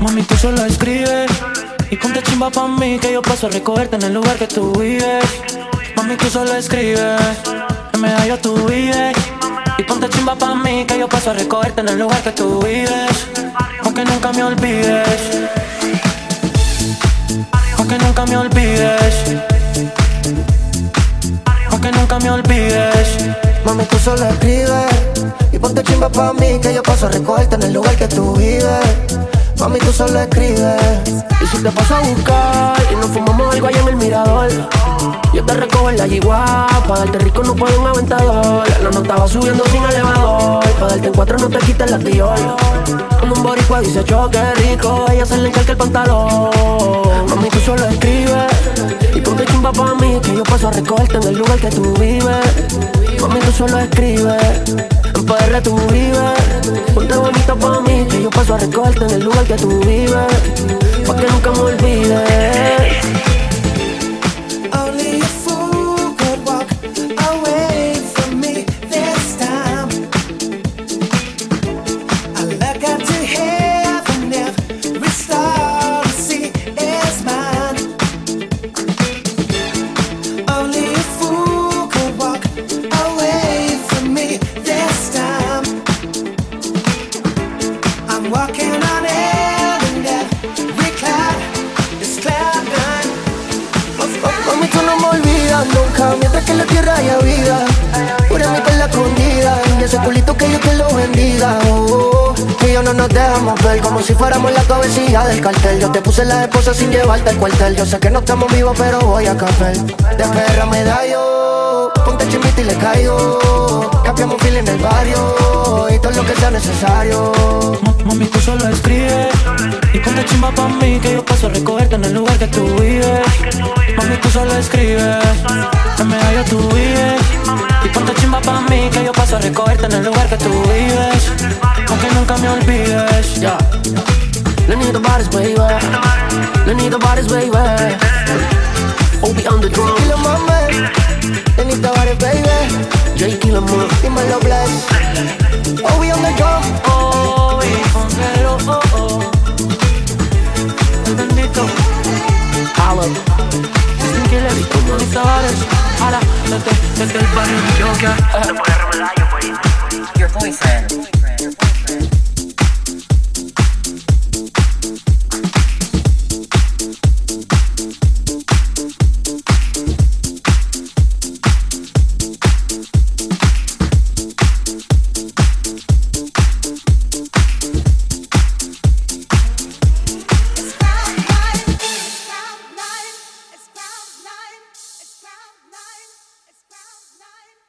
Mami, tú solo escribes y ponte chimba pa' mí que yo paso a recogerte en el lugar que tú vives. Mami, tú solo escribes, en medallo tú vives. Y ponte chimba pa' mí que yo paso a recogerte en el lugar que tú vives. Aunque nunca me olvides. Aunque nunca me olvides. Aunque nunca me olvides. Mami, tú solo escribes y ponte chimba pa' mí que yo paso a recogerte en el lugar que tú vives. Mami, tú solo escribes. Y si te paso a buscar y nos fumamos algo allá en el mirador. Yo te recojo en la yigua, pa' darte rico no puedo un aventador. La nota va subiendo sin elevador, pa' darte en cuatro no te quites la tiol. Un boricua dice choque rico, ella se le encalca el pantalón. Mami, tú solo escribes y ponte chimba pa' mí que yo paso a recogerte en el lugar que tú vives. Mami, tú solo escribes, recogerte en el lugar que tú vives. Nunca Mientras que en la tierra haya vida. Pura mi la escondida Y ese culito que yo te lo bendiga. Oh, Que yo no nos dejamos ver Como si fuéramos la cabecilla del cartel. Yo te puse la esposa sin llevarte al cuartel. Yo sé que no estamos vivos pero voy a café De perra me da yo Ponte chimita y le caigo. Cambiamos un feel en el barrio Y todo lo que sea necesario. Mami, solo escribes y ponte chimba pa' mí que yo paso a recogerte en el lugar que tú vives. Mami, tú solo escribes, en medallo tú vives. Y ponte chimba pa' mí que yo paso a recogerte en el lugar que tú vives. Aunque nunca me olvides. Yeah. Lenita bodies, baby. Lenita bodies, baby. Obi on the drum. Kilo mame Lenita Bares, baby Jay Killer Moon. Dímelo, bless desde el barrio de yoga. Your boyfriend.